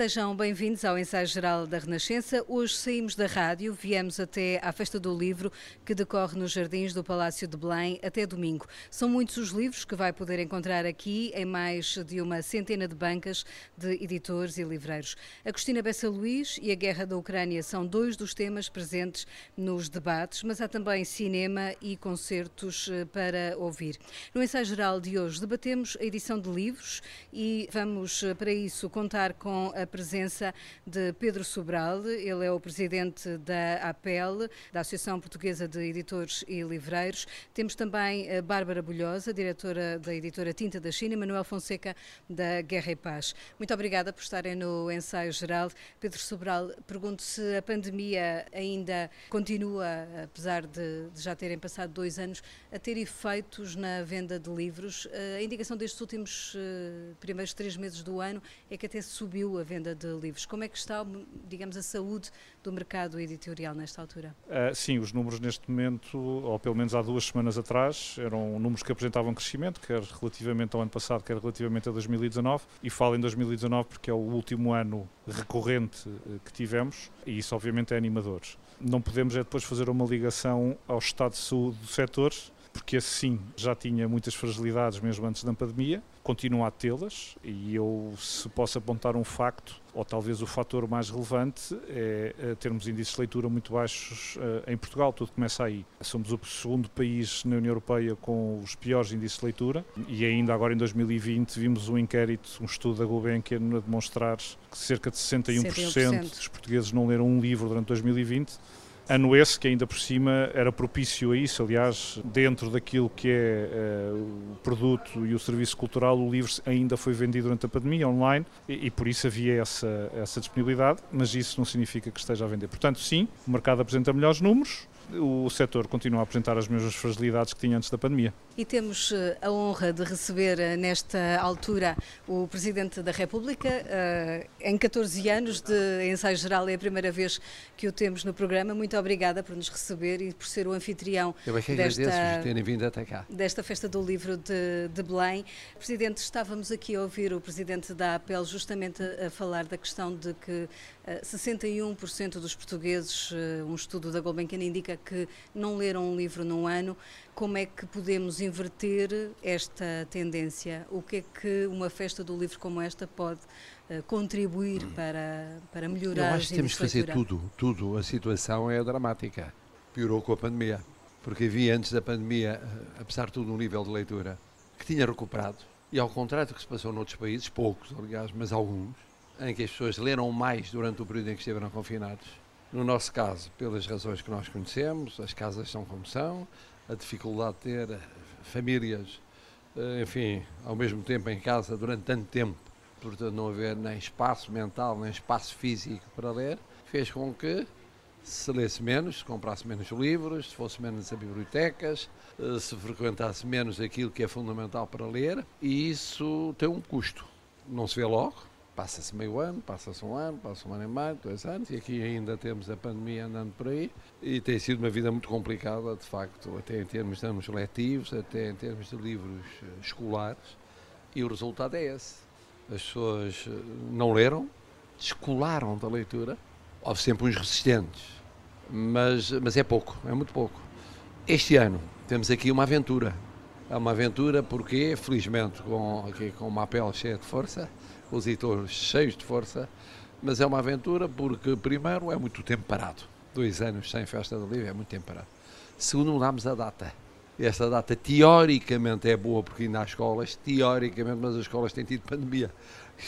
Sejam bem-vindos ao Ensaio Geral da Renascença. Hoje saímos da rádio, viemos até à Festa do Livro, que decorre nos Jardins do Palácio de Belém até domingo. São muitos os livros que vai poder encontrar aqui, em mais de uma centena de bancas de editores e livreiros. Agostina Bessa Luís e a Guerra da Ucrânia são dois dos temas presentes nos debates, mas há também cinema e concertos eh, para ouvir. No Ensaio Geral de hoje debatemos a edição de livros e vamos, eh, para isso, contar com a presença de Pedro Sobral, ele é o presidente da APEL, da Associação Portuguesa de Editores e Livreiros. Temos também a Bárbara Bulhosa, diretora da editora Tinta da China, e Manuel Fonseca, da Guerra e Paz. Muito obrigada por estarem no ensaio geral. Pedro Sobral, pergunto se a pandemia ainda continua, apesar de, de já terem passado dois anos, a ter efeitos na venda de livros. A indicação destes últimos uh, primeiros três meses do ano é que até subiu a venda de livros. Como é que está, digamos, a saúde do mercado editorial nesta altura? Uh, sim, os números neste momento, ou pelo menos há duas semanas atrás, eram números que apresentavam crescimento, quer relativamente ao ano passado, quer relativamente a 2019, e falo em 2019 porque é o último ano recorrente eh, que tivemos, e isso obviamente é animador. Não podemos é depois fazer uma ligação ao estado de saúde do setor, porque assim já tinha muitas fragilidades mesmo antes da pandemia, continua a tê-las e eu se posso apontar um facto, ou talvez o fator mais relevante, é, é termos índices de leitura muito baixos uh, em Portugal, tudo começa aí. Somos o segundo país na União Europeia com os piores índices de leitura e ainda agora em 2020 vimos um inquérito, um estudo da Gulbenkian a demonstrar que cerca de 61%, 61%. dos portugueses não leram um livro durante 2020 Ano esse que ainda por cima era propício a isso, aliás, dentro daquilo que é uh, o produto e o serviço cultural, o livro ainda foi vendido durante a pandemia online e, e, por isso havia essa, essa disponibilidade, mas isso não significa que esteja a vender. Portanto, sim, o mercado apresenta melhores números, o setor continua a apresentar as mesmas fragilidades que tinha antes da pandemia. E temos eh, a honra de receber eh, nesta altura o Presidente da República. Eh, em 14 anos de ensaio geral é a primeira vez que o temos no programa. Muito obrigada por nos receber e por ser o anfitrião Eu é que desta, terem vindo até cá. desta Festa do Livro de, de Belém. Presidente, estávamos aqui a ouvir o Presidente da APEL justamente a, a falar da questão de que 61% dos portugueses, um estudo da Gulbenkian indica que não leram um livro num ano. Como é que podemos inverter esta tendência? O que é que uma festa do livro como esta pode uh, contribuir para, para melhorar Eu acho que temos que fazer tudo, tudo. A situação é dramática. Piorou com a pandemia. Porque havia antes da pandemia, eh, apesar de tudo, um nível de leitura que tinha recuperado. E ao contrário do que se passou noutros países, poucos, aliás, mas alguns, em que as pessoas leram mais durante o período em que estiveram confinados no nosso caso, pelas razões que nós conhecemos, as casas são como são, a dificuldade de ter famílias, eh, enfim, ao mesmo tempo em casa durante tanto tempo, portanto não haver nem espaço mental, nem espaço físico para ler, fez com que se lesse menos, se comprasse menos livros, se fosse menos a bibliotecas, eh, se frequentasse menos aquilo que é fundamental para ler, e isso tem um custo. Não se vê logo, passa-se meio ano, passa-se um ano, passa um ano e meio, dois anos, e aqui ainda temos a pandemia andando por aí, e tem sido uma vida muito complicada, de facto, até em termos de anos letivos, até em termos de livros eh, escolares, e o resultado é esse. As pessoas eh, não leram, descolaram da leitura, houve sempre uns resistentes, mas, mas é pouco, é muito pouco. Este ano temos aqui uma aventura. É uma aventura porque, felizmente, com, aqui, com uma pele cheia de força, os editores cheios de força, mas é uma aventura porque, primeiro, é muito tempo parado. Dois anos sem festa do livro é muito tempo parado. Segundo, mudámos a data. Esta data, teoricamente, é boa porque ainda há escolas, teoricamente, mas as escolas têm tido pandemia.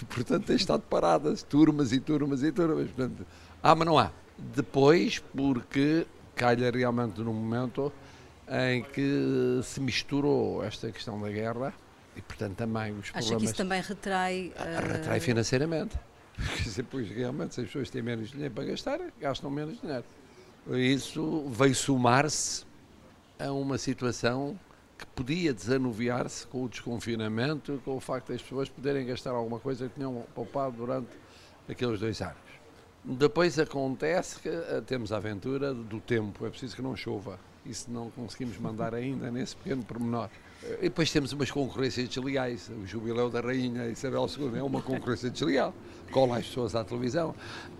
E, portanto, têm estado paradas, turmas e turmas e turmas. Portanto, há, mas não há. Depois, porque calha realmente num momento em que se misturou esta questão da guerra e, portanto, também os problemas... Acha que isso também retrai... Uh... Retrai financeiramente. Porque, pois, realmente, se as pessoas têm menos dinheiro para gastar, gastam menos dinheiro. Isso veio somar-se a uma situação que podia desanuviar-se com o desconfinamento, com o facto das pessoas poderem gastar alguma coisa que tinham poupado durante aqueles dois anos. Depois acontece que eh, temos a aventura do tempo, é preciso que não chova. Isso não conseguimos mandar ainda nesse pequeno pormenor. E depois temos umas concorrências desleais. O jubileu da Rainha Isabel II é uma concorrência desleal. Cola as pessoas à televisão.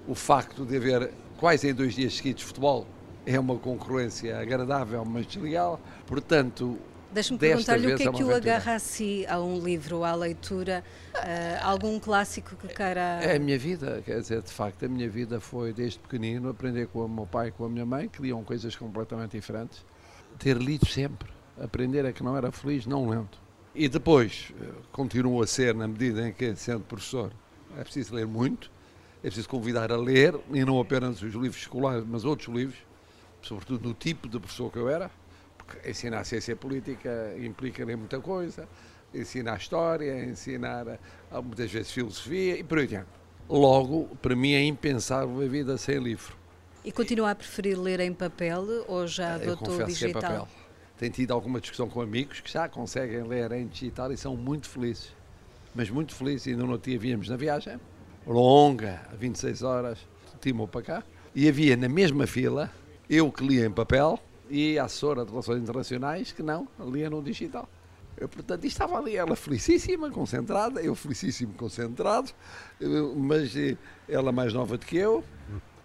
O facto de haver quase em dois dias seguidos futebol é uma concorrência agradável, mas desleal. Portanto, Deixe-me perguntar-lhe o que é que o agarra a si, a um livro, à leitura, uh, algum clássico que queira... É a minha vida, quer dizer, de facto, a minha vida foi desde pequenino aprender com o meu pai e com a minha mãe, que liam coisas completamente diferentes, ter lido sempre, aprender a que não era feliz não lendo. E depois, eh, continuo a ser, na medida em que, sendo professor, é preciso ler muito, é preciso convidar a ler, e não apenas os livros escolares, mas outros livros, sobretudo no tipo de professor que eu era, porque ensinar a ciência política implica nem muita coisa, ensinar história, ensinar muitas vezes filosofia e por aí adiante. Logo, para mim é impensável a vida sem livro. E continua a preferir ler em papel ou já adotou digital? Que é papel. Tenho tido alguma discussão com amigos que já conseguem ler em digital e são muito felizes. Mas muito felizes. Ainda no dia víamos na viagem, longa, 26 horas, de Timor para cá, e havia na mesma fila eu que lia em papel e a assessora de Relações Internacionais que não, lia no digital. Eu, portanto, estava ali ela felicíssima, concentrada, eu felicíssimo, concentrado, mas eh, ela mais nova do que eu.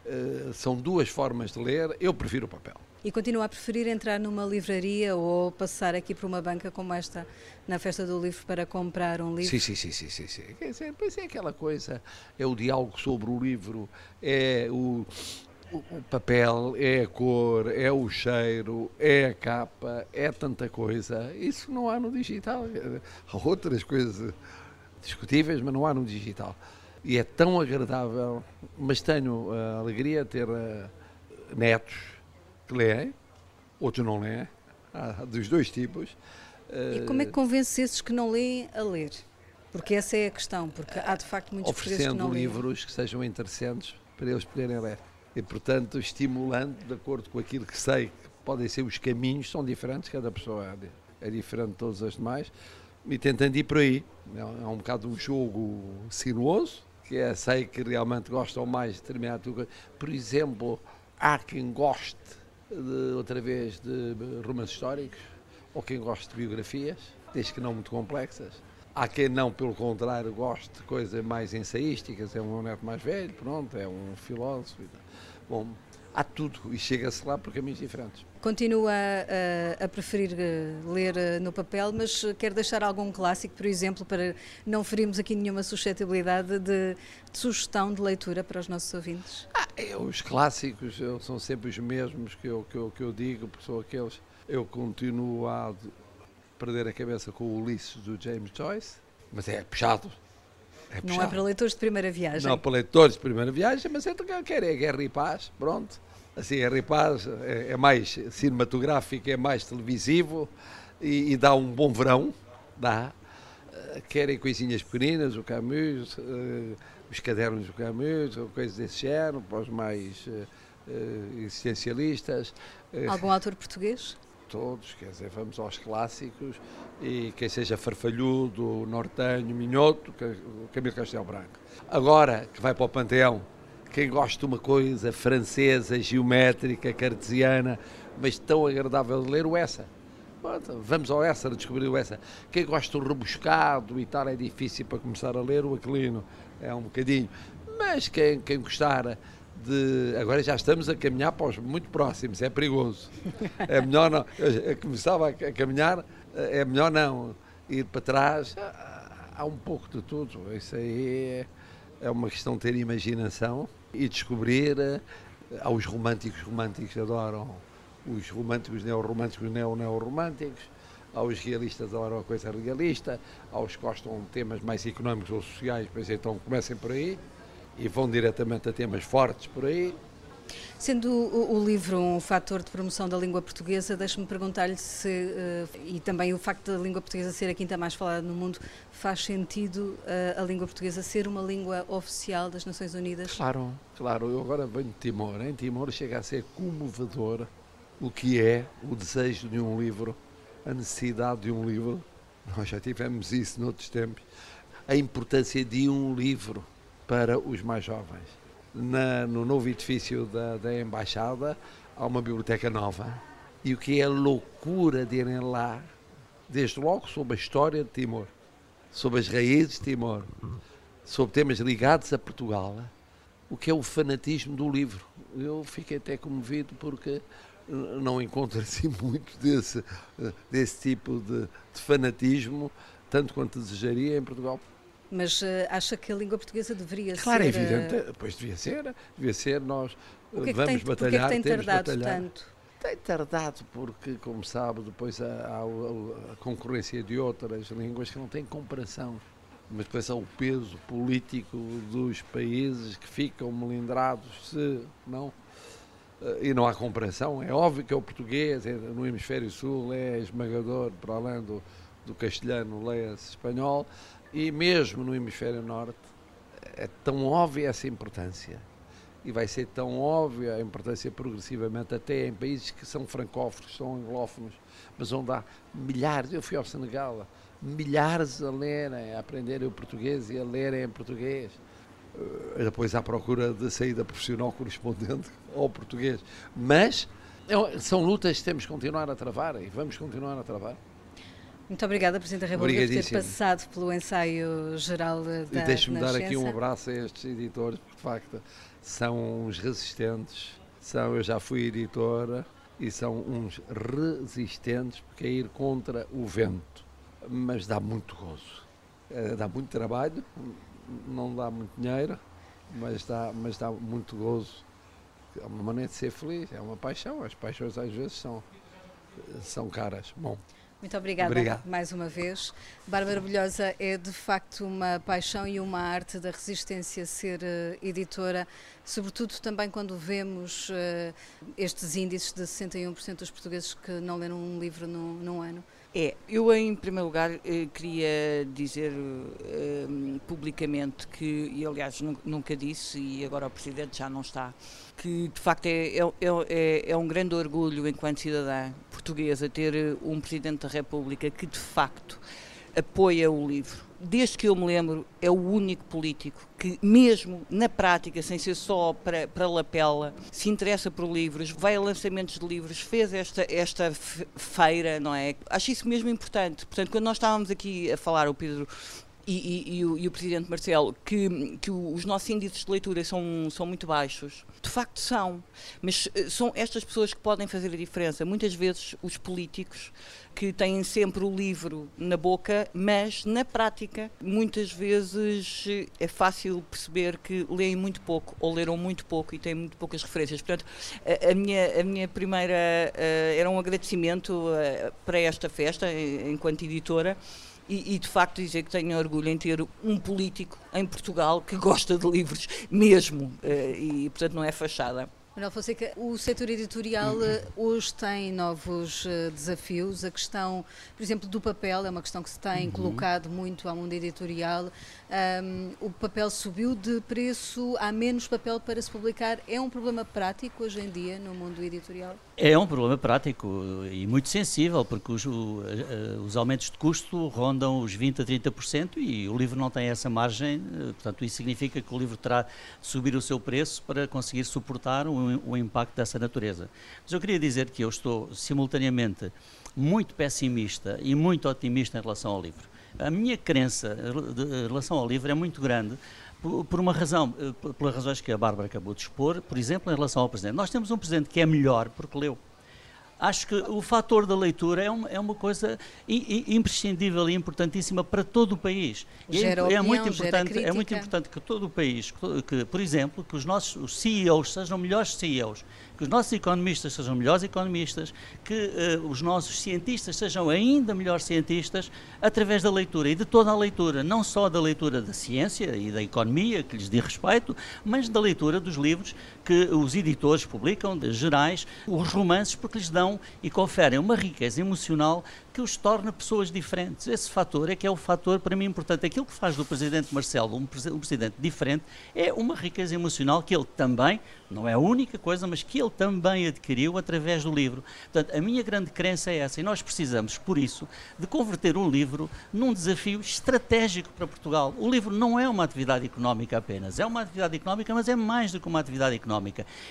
Eh, são duas formas de ler, eu prefiro o papel. E continua a preferir entrar numa livraria ou passar aqui por uma banca como esta na Festa do Livro para comprar um livro? Sim, sim, sim, sim, sim. sim. Pois é aquela coisa, é o diálogo sobre o livro, é o, o papel, é a cor, é o cheiro, é a capa, é tanta coisa. Isso não há no digital. Há outras coisas discutíveis, mas não há no digital. E é tão agradável, mas tenho a alegria de ter uh, netos que leem, outros não leem, há dos dois tipos. Uh, e como é que convence esses que não leem a ler? Porque essa é a questão, porque há de facto muitos que não leem. livros que sejam interessantes para eles poderem ler e, portanto, estimulando de acordo com aquilo que sei que podem ser os caminhos, são diferentes, cada pessoa é, é diferente de todas as demais, e tentando ir por aí. É, é um bocado um jogo sinuoso, que é, sei que realmente gostam mais de determinado coisa. Por exemplo, há quem goste, de, outra vez, de romances históricos, ou quem goste de biografias, desde que não muito complexas. Há quem não, pelo contrário, goste de coisas mais ensaísticas, é um neto mais velho, pronto, é um filósofo. Bom, há tudo e chega-se lá por caminhos diferentes. Continua a, a, preferir eh, ler eh, no papel, mas quer deixar algum clássico, por exemplo, para não ferirmos aqui nenhuma suscetibilidade de, de sugestão de leitura para os nossos ouvintes? Ah, é, os clássicos são sempre os mesmos que eu, que eu, que eu digo, porque são aqueles. Eu continuo a perder a cabeça com o Ulisses do James Joyce, mas é puxado. É não é para leitores de primeira viagem. Não, para leitores de primeira viagem, mas é o que eu quero, é guerra e paz, pronto. Assim, guerra e paz é, é mais cinematográfico, é mais televisivo e, e, dá um bom verão, dá. Uh, querem coisinhas pequeninas, o Camus, uh, os cadernos do Camus, coisas desse género, para os mais uh, existencialistas. Algum autor português? Todos, quer dizer, vamos aos clássicos e quem seja farfalhudo, nortenho, minhoto, Camilo Castelo Branco. Agora, que vai para o Panteão, quem gosta de uma coisa francesa, geométrica, cartesiana, mas tão agradável de ler, o essa. Vamos ao essa, descobrir o essa. Quem gosta do rebuscado e tal, é difícil para começar a ler o Aquilino, é um bocadinho. Mas quem, quem gostar de. Agora já estamos a caminhar para os muito próximos, é perigoso. É melhor não. Eu começava a caminhar, é melhor não ir para trás. Há um pouco de tudo. Isso aí é, é uma questão de ter imaginação e descobrir. Há os românticos, românticos adoram os românticos, neorromânticos, neo-neorromânticos. Há os realistas adoram a coisa realista. Há os que gostam de temas mais económicos ou sociais, pois então comecem por aí e vão diretamente a temas fortes por aí. Sendo o, o livro um fator de promoção da língua portuguesa, deixe-me perguntar-lhe se, uh, e também o facto da língua portuguesa ser a quinta mais falada no mundo, faz sentido uh, a língua portuguesa ser uma língua oficial das Nações Unidas? Claro, claro. Eu agora venho de Timor. Em Timor chega a ser comovedor o que é o desejo de um livro, a necessidade de um livro. Nós já tivemos isso noutros tempos. A importância de um livro para os mais jovens. Na, no novo edifício da, da Embaixada há uma biblioteca nova e o que é loucura de irem lá desde logo sobre a história de Timor, sobre as raízes de Timor, sobre temas ligados a Portugal, o que é o fanatismo do livro. Eu fiquei até comovido porque não encontro assim muito desse, desse tipo de, de fanatismo, tanto quanto desejaria em Portugal. Mas uh, acha que a língua portuguesa deveria claro, ser... Claro, é evidente, pois devia ser, devia ser, nós que é que vamos tem, batalhar, que é que tem tardado batalhar. tanto? Tem tardado porque, como sabe, depois há, a, concorrência de outras línguas que não têm comparação. Mas depois há o peso político dos países que ficam melindrados se não e não há comparação. É óbvio que é o português é, no hemisfério sul é esmagador, para além do, do castelhano, leia-se espanhol, e mesmo no hemisfério norte é tão óbvia essa importância. E vai ser tão óbvia a importância progressivamente, até em países que são francófonos, são anglófonos, mas onde há milhares. Eu fui ao Senegal, milhares a lerem, a aprenderem o português e a lerem em português. Uh, depois à procura de saída profissional correspondente ao português. Mas é são lutas que temos que continuar a travar e vamos continuar a travar. Muito obrigada, Presidente da República, por ter passado pelo ensaio geral da E deixe-me dar aqui um abraço a estes editores, porque de facto são uns resistentes. São, eu já fui editora e são uns resistentes, porque é ir contra o vento. Mas dá muito gozo. É, dá muito trabalho, não dá muito dinheiro, mas dá, mas dá muito gozo. É uma maneira de ser feliz, é uma paixão. As paixões às vezes são, são caras. Bom. Muito obrigada Obrigado. mais uma vez. Bárbara Bulhosa é de facto uma paixão e uma arte da resistência ser uh, editora, sobretudo também quando vemos uh, estes índices de 61% dos portugueses que não leram um livro num, num ano. É, eu em primeiro lugar eh, queria dizer eh, publicamente que, e aliás nunca disse, e agora o Presidente já não está, que de facto é, é, é, é um grande orgulho enquanto cidadã portuguesa ter um Presidente da República que de facto apoia o livro. Desde que eu me lembro, é o único político que, mesmo na prática, sem ser só para, para lapela, se interessa por livros, vai a lançamentos de livros, fez esta, esta feira, não é? Acho isso mesmo importante. Portanto, quando nós estávamos aqui a falar, o Pedro e, e, e, o, e, o, Presidente Marcelo, que, que os nossos índices de leitura são, são muito baixos. De facto são, mas eh, são estas pessoas que podem fazer a diferença. Muitas vezes os políticos que têm sempre o livro na boca, mas na prática muitas vezes eh, é fácil perceber que leem muito pouco ou leram muito pouco e têm muito poucas referências. Portanto, a, a minha, a minha primeira uh, era um agradecimento uh, para esta festa enquanto editora e, e, de facto dizer que tenho orgulho em ter um político em Portugal que gosta de livros mesmo eh, e portanto não é fachada. Manuel Fonseca, o setor editorial eh, hoje tem novos uh, desafios. A questão, por exemplo, do papel é uma questão que se tem uhum. colocado muito ao mundo editorial. Um, o papel subiu de preço, há menos papel para se publicar. É um problema prático hoje em dia no mundo editorial? É um problema prático e muito sensível, porque os, os aumentos de custo rondam os 20% a 30% e o livro não tem essa margem, eh, portanto, isso significa que o livro terá de subir o seu preço para conseguir suportar o, o impacto dessa natureza. Mas eu queria dizer que eu estou simultaneamente muito pessimista e muito otimista em relação ao livro. A minha crença em relação ao livro é muito grande, por, uma razão, eh, pelas razões que a Bárbara acabou de expor, por exemplo, em relação ao Presidente. Nós temos um Presidente que é melhor porque leu. Acho que o fator da leitura é uma, é uma coisa imprescindível e importantíssima para todo o país. Gera é, opinião, é muito importante, é muito importante que todo o país, que, por exemplo, que os nossos os CEOs sejam melhores CEOs, que os nossos economistas sejam melhores economistas, que uh, os nossos cientistas sejam ainda melhores cientistas através da leitura e de toda a leitura, não só da leitura da ciência e da economia, que lhes diz respeito, mas da leitura dos livros que os editores publicam, de gerais, os romances, porque lhes dão e conferem uma riqueza emocional que os torna pessoas diferentes. Esse fator é que é o fator para mim importante. Aquilo que faz do presidente Marcelo um, um presidente diferente é uma riqueza emocional que ele também, não é a única coisa, mas que ele ele também adquiriu através do livro. Portanto, a minha grande crença é essa, e nós precisamos, por isso, de converter o livro num desafio estratégico para Portugal. O livro não é uma atividade económica apenas, é uma atividade económica, mas é mais do que uma atividade económica.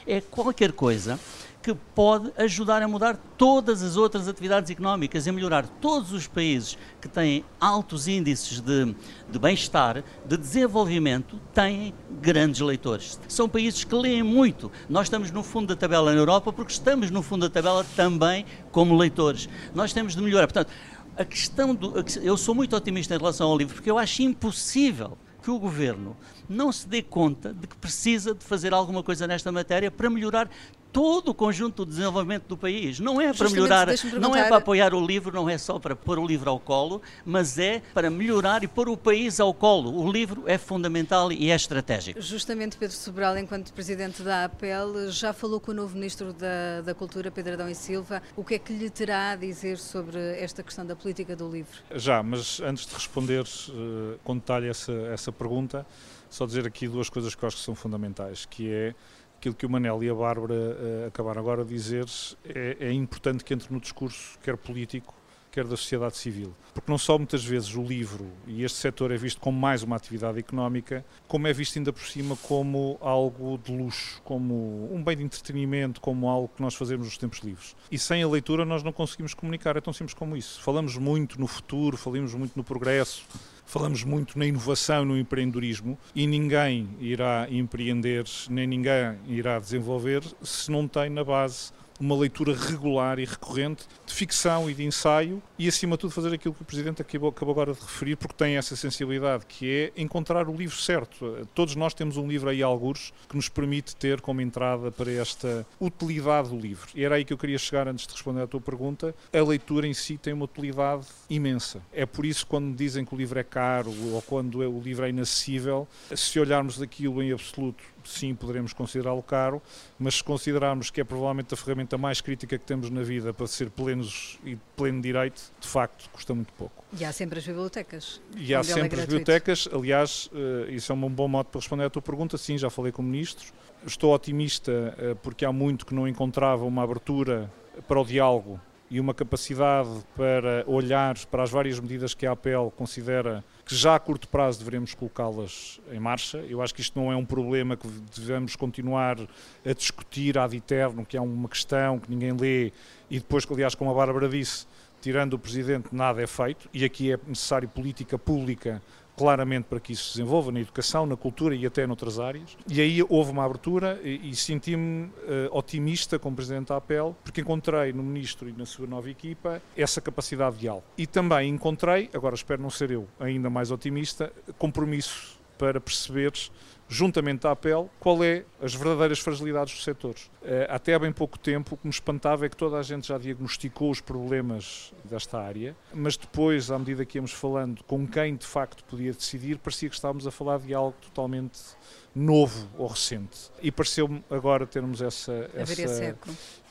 É qualquer coisa que pode ajudar a mudar todas as outras atividades económicas, a melhorar todos os países que têm altos índices de, de bem-estar, de desenvolvimento, têm grandes leitores. São países que leem muito. Nós estamos no fundo da tabela na Europa porque estamos no fundo da tabela também como leitores. Nós temos de melhorar. Portanto, a questão do. Eu sou muito otimista em relação ao livro porque eu acho impossível que o governo não se dê conta de que precisa de fazer alguma coisa nesta matéria para melhorar todo o conjunto do desenvolvimento do país. Não é para melhorar, não é para apoiar o livro, não é só para pôr o livro ao colo, mas é para melhorar e pôr o país ao colo. O livro é fundamental e é estratégico. Justamente Pedro Sobral, enquanto presidente da APEL, já falou com o novo ministro da, da Cultura, Pedro Adão e Silva. O que é que lhe terá a dizer sobre esta questão da política do livro? Já, mas antes de responder uh, com detalhe essa, essa pergunta, só dizer aqui duas coisas que eu acho que são fundamentais, que é aquilo que o Manel e a Bárbara uh, acabaram agora de dizer, é, é, importante que entre no discurso, quer político, quer da sociedade civil. Porque não só muitas vezes o livro e este setor é visto como mais uma atividade económica, como é visto ainda por cima como algo de luxo, como um bem de entretenimento, como algo que nós fazemos nos tempos livres. E sem a leitura nós não conseguimos comunicar, é tão simples como isso. Falamos muito no futuro, falamos muito no progresso, falamos muito na inovação, no empreendedorismo e ninguém irá empreender, nem ninguém irá desenvolver se não tem na base uma leitura regular e recorrente de ficção e de ensaio e, acima de tudo, fazer aquilo que o Presidente acabou, acabou agora de referir, porque tem essa sensibilidade, que é encontrar o livro certo. Todos nós temos um livro aí, alguns, que nos permite ter como entrada para esta utilidade do livro. E era aí que eu queria chegar antes de responder à tua pergunta. A leitura em si tem uma utilidade imensa. É por isso, quando dizem que o livro é caro ou quando o livro é inacessível, se olharmos daquilo em absoluto sim, poderemos considerá-lo caro, mas se considerarmos que é provavelmente a ferramenta mais crítica que temos na vida para ser plenos e pleno direito, de facto, custa muito pouco. E há sempre as bibliotecas. E há é sempre é as bibliotecas. Aliás, uh, isso é um bom modo para responder à tua pergunta. Sim, já falei com ministros. Estou otimista uh, porque há muito que não encontrava uma abertura para o diálogo e uma capacidade para olhar para as várias medidas que a APL considera que já a curto prazo devemos colocá-las em marcha. Eu acho que isto não é um problema que devemos continuar a discutir ad eterno, que é uma questão que ninguém lê e depois, aliás, como a Bárbara disse, tirando o Presidente, nada é feito e aqui é necessário política pública claramente para que isso se desenvolva na educação, na cultura e até noutras áreas. E aí houve uma abertura e, e senti-me uh, otimista como Presidente da APEL, porque encontrei no Ministro e na sua nova equipa essa capacidade de diálogo. E também encontrei, agora espero não ser eu ainda mais otimista, compromisso para perceberes juntamente à APEL, qual é as verdadeiras fragilidades dos setores. Eh, até há bem pouco tempo, o que me espantava é que toda a gente já diagnosticou os problemas desta área, mas depois, à medida que íamos falando com quem de facto podia decidir, parecia que estávamos a falar de algo totalmente novo ou recente. E pareceu-me agora termos essa. essa...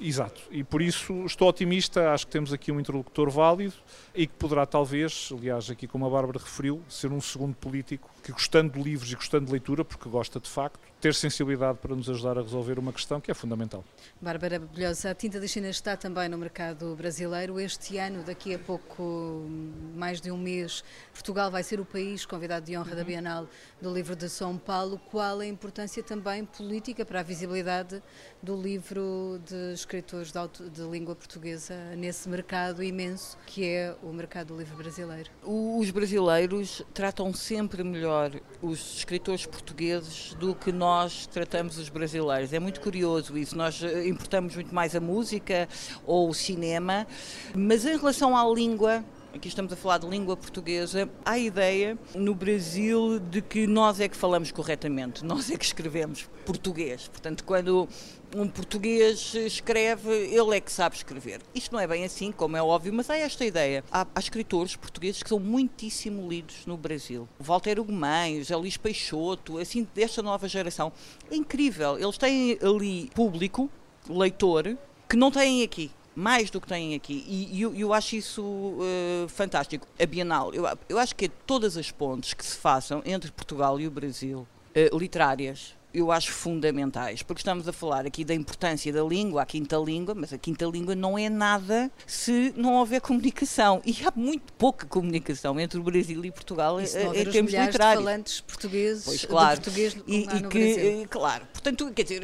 Exato. E por isso estou otimista, acho que temos aqui um interlocutor válido e que poderá, talvez, aliás, aqui como a Bárbara referiu, ser um segundo político que, gostando de livros e gostando de leitura, porque gosta de facto, ter sensibilidade para nos ajudar a resolver uma questão que é fundamental. Bárbara Bebelhosa, a tinta da China está também no mercado brasileiro. Este ano, daqui a pouco, mais de um mês, Portugal vai ser o país convidado de honra uhum. da Bienal do Livro de São Paulo. Qual a importância também política para a visibilidade do livro de escritores de, auto, de língua portuguesa nesse mercado imenso que é o mercado do livro brasileiro? Os brasileiros tratam sempre melhor os escritores portugueses do que nós tratamos os brasileiros. É muito curioso isso. Nós eh, importamos muito mais a música ou o cinema, mas em relação à língua, aqui estamos a falar de língua portuguesa, há a ideia no Brasil de que nós é que falamos corretamente, nós é que escrevemos português. Portanto, quando um português escreve, ele é que sabe escrever. Isto não é bem assim, como é óbvio, mas há esta ideia. Há, há escritores portugueses que são muitíssimo lidos no Brasil. Walter Ugumães, Elis Peixoto, assim, desta nova geração. É incrível. Eles têm ali público, leitor, que não têm aqui mais do que têm aqui. E eu, eu acho isso uh, fantástico. A Bienal, eu, eu acho que todas as pontes que se façam entre Portugal e o Brasil, uh, literárias, eu acho fundamentais, porque estamos a falar aqui da importância da língua, a quinta língua, mas a quinta língua não é nada se não houver comunicação. E há muito pouca comunicação entre o Brasil e Portugal e se não em termos literários. De falantes portugueses, pois, claro. português e, e que, Brasil. claro, portanto, quer dizer,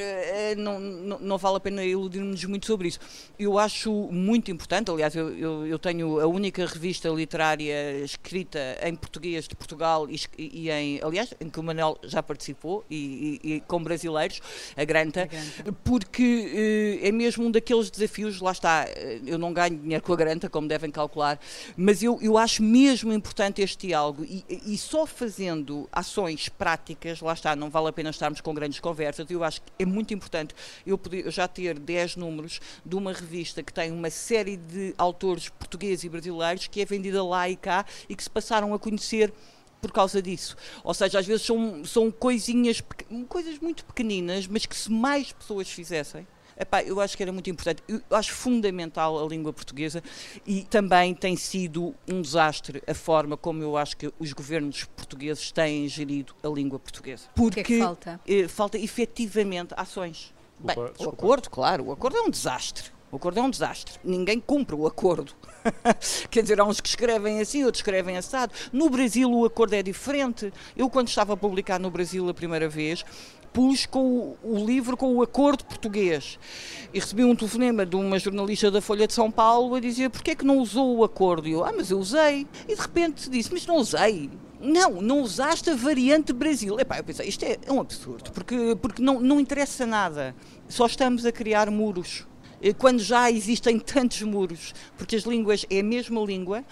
não, não, não vale a pena iludirmos muito sobre isso. Eu acho muito importante, aliás, eu, eu, eu tenho a única revista literária escrita em português de Portugal e, e em, aliás, em que o Manuel já participou e, e com brasileiros, a Granta, a Granta. porque uh, é mesmo um daqueles desafios, lá está, uh, eu não ganho dinheiro com a Granta, como devem calcular, mas eu, eu acho mesmo importante este diálogo e, e só fazendo ações práticas, lá está, não vale a pena estarmos com grandes conversas, eu acho que é muito importante eu, poder, eu já ter 10 números de uma revista que tem uma série de autores portugueses e brasileiros que é vendida lá e cá e que se passaram a conhecer por causa disso. Ou seja, às vezes são, são coisinhas, coisas muito pequeninas, mas que se mais pessoas fizessem, Epá, eu acho que era muito importante. Eu acho fundamental a língua portuguesa e também tem sido um desastre a forma como eu acho que os governos portugueses têm gerido a língua portuguesa. Porque o que é que falta? Eh, falta efetivamente ações. Bem, o acordo, claro, o acordo é um desastre. O acordo é um desastre. Ninguém cumpre o acordo. Quer dizer, há uns que escrevem assim, outros escrevem assado. No Brasil o acordo é diferente. Eu, quando estava a publicar no Brasil a primeira vez, pus com o, o, livro com o acordo português. E recebi um telefonema de uma jornalista da Folha de São Paulo a dizer porquê é que não usou o acordo? E eu, ah, mas eu usei. E de repente disse, mas não usei. Não, não usaste a variante Brasil. Epá, eu pensei, isto é, é um absurdo, porque, porque não, não interessa nada. Só estamos a criar muros. Eh, quando já existem tantos muros, porque as línguas é a mesma língua,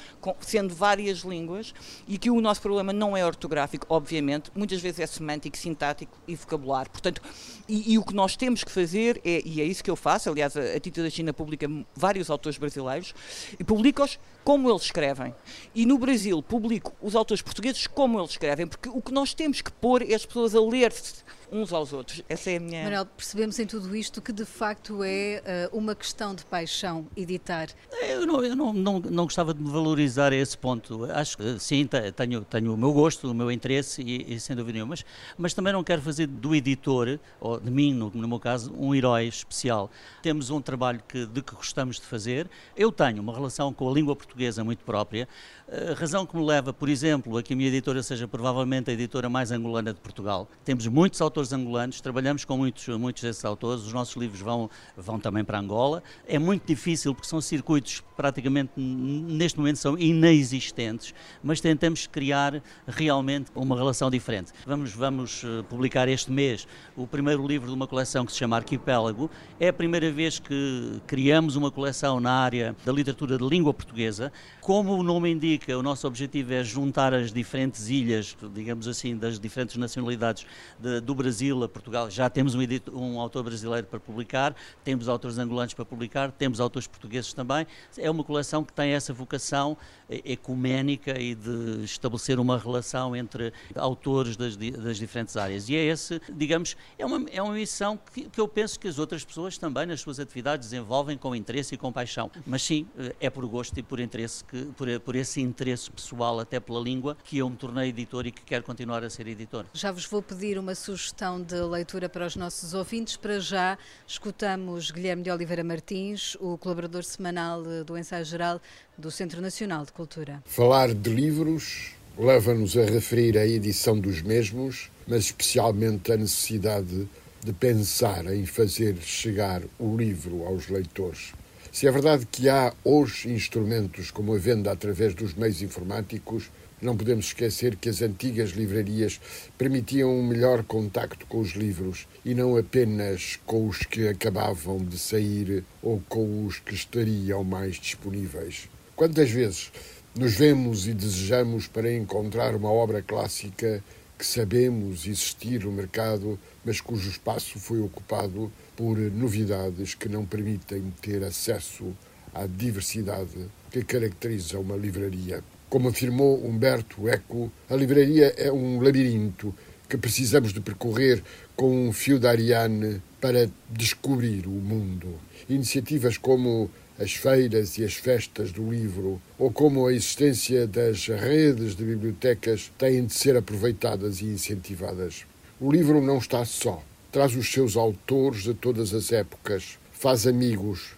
sendo várias línguas, e que o nosso problema não é ortográfico, obviamente, muitas vezes é semântico, sintático e vocabulário. Portanto, e, e o que nós temos que fazer, é, e é isso que eu faço, aliás, a, a Tita da China publica vários autores brasileiros, e publica-os como eles escrevem. E no Brasil publico os autores portugueses como eles escrevem, porque o que nós temos que pôr é as pessoas a ler-se uns aos outros. Essa é a minha. Manuel, percebemos em tudo isto que de facto é uh, uma questão de paixão editar. Eu, não, eu não, não, não, gostava de valorizar esse ponto. Acho que sim, tenho, tenho o meu gosto, o meu interesse e, e sem dúvida nenhuma, mas, mas também não quero fazer do editor, ou de mim, no, no meu caso, um herói especial. Temos um trabalho que, de que gostamos de fazer. Eu tenho uma relação com a língua portuguesa muito própria. A razão que me leva, por exemplo, a que a minha editora seja provavelmente a editora mais angolana de Portugal. Temos muitos autores angolanos, trabalhamos com muitos, muitos desses autores, os nossos livros vão, vão também para Angola. É muito difícil porque são circuitos praticamente neste momento são inexistentes, mas tentamos criar realmente uma relação diferente. Vamos, vamos eh, publicar este mês o primeiro livro de uma coleção que se chama Arquipélago. É a primeira vez que criamos uma coleção na área da literatura de língua portuguesa. Como o nome indica, o nosso objetivo é juntar as diferentes ilhas, digamos assim, das diferentes nacionalidades de, do Brasil a Portugal. Já temos um, edito, um, autor brasileiro para publicar, temos autores angolanos para publicar, temos autores portugueses também. É uma coleção que tem essa vocação ecuménica e de estabelecer uma relação entre autores das, das diferentes áreas. E é esse, digamos, é uma, é uma missão que, que eu penso que as outras pessoas também nas suas atividades desenvolvem com interesse e com paixão. Mas sim, é por gosto e por interesse, que, por, por esse interesse pessoal até pela língua que eu me tornei editor e que quero continuar a ser editor. Já vos vou pedir uma sugestão de leitura para os nossos ouvintes. Para já, escutamos Guilherme de Oliveira Martins, o colaborador semanal do Ensaio Geral do Centro Nacional de Cultura. Falar de livros leva-nos a referir a edição dos mesmos, mas especialmente a necessidade de pensar em fazer chegar o livro aos leitores. Se é verdade que há hoje instrumentos como a venda através dos meios informáticos, não podemos esquecer que as antigas livrarias permitiam um melhor contacto com os livros e não apenas com os que acabavam de sair ou com os que estariam mais disponíveis. Quantas vezes nos vemos e desejamos para encontrar uma obra clássica que sabemos existir no mercado, mas cujo espaço foi ocupado por novidades que não permitem ter acesso à diversidade que caracteriza uma livraria. Como afirmou Humberto Eco, a livraria é um labirinto que precisamos de percorrer com um fio de Ariane para descobrir o mundo. Iniciativas como as feiras e as festas do livro, ou como a existência das redes de bibliotecas têm de ser aproveitadas e incentivadas. O livro não está só. traz os seus autores de todas as épocas, faz amigos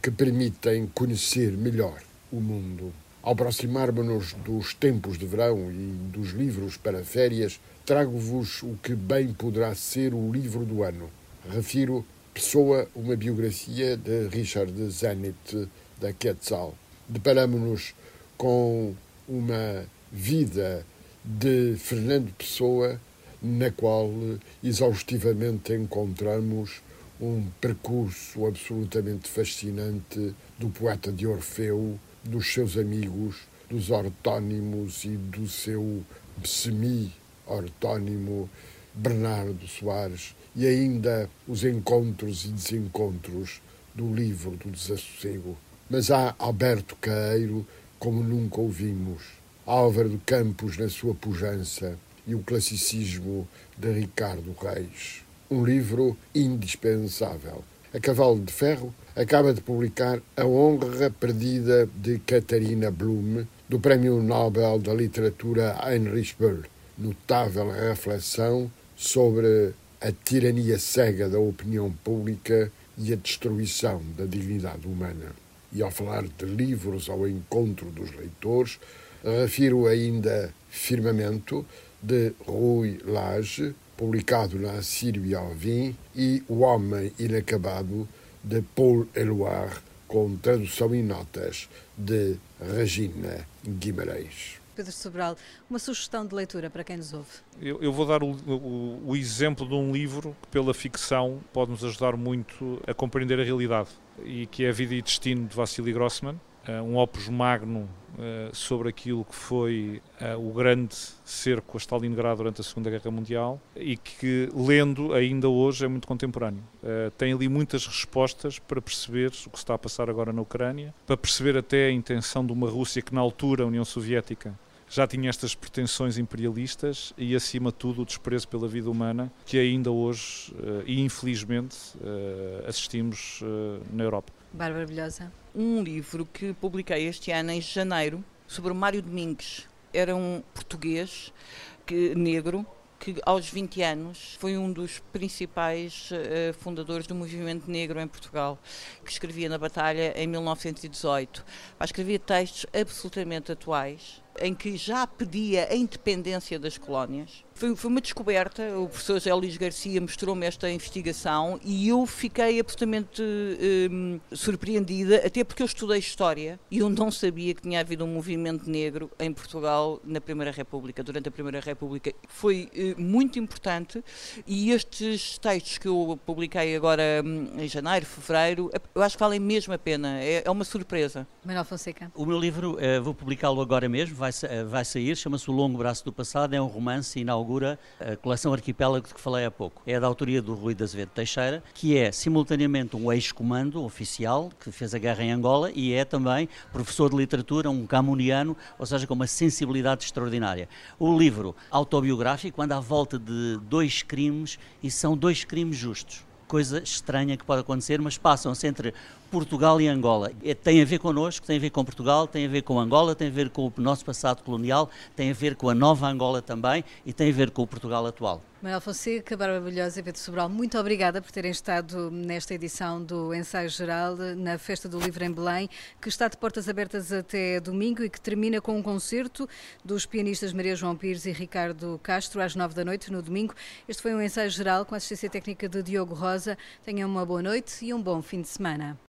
que permitem conhecer melhor o mundo. Ao aproximar-nos dos tempos de verão e dos livros para férias, trago-vos o que bem poderá ser o livro do ano. Refiro Pessoa, uma biografia de Richard Zenit da Quetzal. Deparamos-nos com uma vida de Fernando Pessoa, na qual exaustivamente encontramos um percurso absolutamente fascinante do poeta de Orfeu, dos seus amigos, dos ortónimos e do seu semi-ortónimo Bernardo Soares, e ainda os encontros e desencontros do livro do desassossego. Mas há Alberto Caeiro como nunca ouvimos, Álvaro de Campos na sua pujança e o classicismo de Ricardo Reis. Um livro indispensável. A Cavalo de Ferro acaba de publicar A Honra Perdida de Catarina Blum, do Prémio Nobel da Literatura Heinrich Böll. Notável reflexão sobre a tirania cega da opinião pública e a destruição da dignidade humana. E ao falar de livros ao encontro dos leitores, refiro ainda Firmamento, de Rui Lage, publicado na Sírio Alvim, e O Homem Inacabado, de Paul Eluard, com tradução e notas de Regina Guimarães. Pedro Sobral, uma sugestão de leitura para quem nos ouve? Eu, eu vou dar o, o, o, exemplo de um livro que, pela ficção, pode nos ajudar muito a compreender a realidade, e que é A Vida e Destino, de Vassili Grossman, eh, um opus magno uh, sobre aquilo que foi uh, o grande cerco a Stalingrado durante a Segunda Guerra Mundial e que, lendo ainda hoje, é muito contemporâneo. Tem ali muitas respostas para perceber o que está a passar agora na Ucrânia, para perceber até a intenção de uma Rússia que, na altura, a União Soviética já tinha estas pretensões imperialistas e, acima de tudo, o desprezo pela vida humana que ainda hoje, uh, e infelizmente, uh, assistimos uh, na Europa. Bárbara Bilhosa. Um livro que publiquei este ano, em janeiro, sobre o Mário Domingues. Era um português que, negro que aos 20 anos foi um dos principais uh, fundadores do movimento negro em Portugal, que escrevia na Batalha em 1918. Escrevia textos absolutamente atuais, em que já pedia a independência das colónias. Foi, foi uma descoberta, o professor José Luís Garcia mostrou-me esta investigação e eu fiquei absolutamente hum, surpreendida, até porque eu estudei História e eu não sabia que tinha havido um movimento negro em Portugal na Primeira República, durante a Primeira República. Foi uh, muito importante e estes textos que eu publiquei agora hum, em janeiro, fevereiro, eu acho que valem mesmo a pena, é, é uma surpresa. Manuel Fonseca. O meu livro, uh, vou publicá-lo agora mesmo, vai, uh, vai sair, chama-se O Longo Braço do Passado, é um romance inaugurado inaugura a coleção Arquipélago de que falei há pouco. É da autoria do Rui de Azevedo Teixeira, que é simultaneamente um ex-comando oficial que fez a guerra em Angola e é também professor de literatura, um camuniano, ou seja, com uma sensibilidade extraordinária. O livro autobiográfico anda à volta de dois crimes e são dois crimes justos coisa estranha que pode acontecer, mas passam-se entre Portugal e Angola. É, tem a ver connosco, tem a ver com Portugal, tem a ver com Angola, tem a ver com o nosso passado colonial, tem a ver com a nova Angola também e tem a ver com o Portugal atual. Manuel Fonseca, Bárbara Bilhosa e Pedro Sobral, muito obrigada por terem estado nesta edição do Ensaio Geral na Festa do Livro em Belém, que está de portas abertas até domingo e que termina com um concerto dos pianistas Maria João Pires e Ricardo Castro às nove da noite no domingo. Este foi um ensaio geral com assistência técnica de Diogo Rosa. Tenham uma boa noite e um bom fim de semana.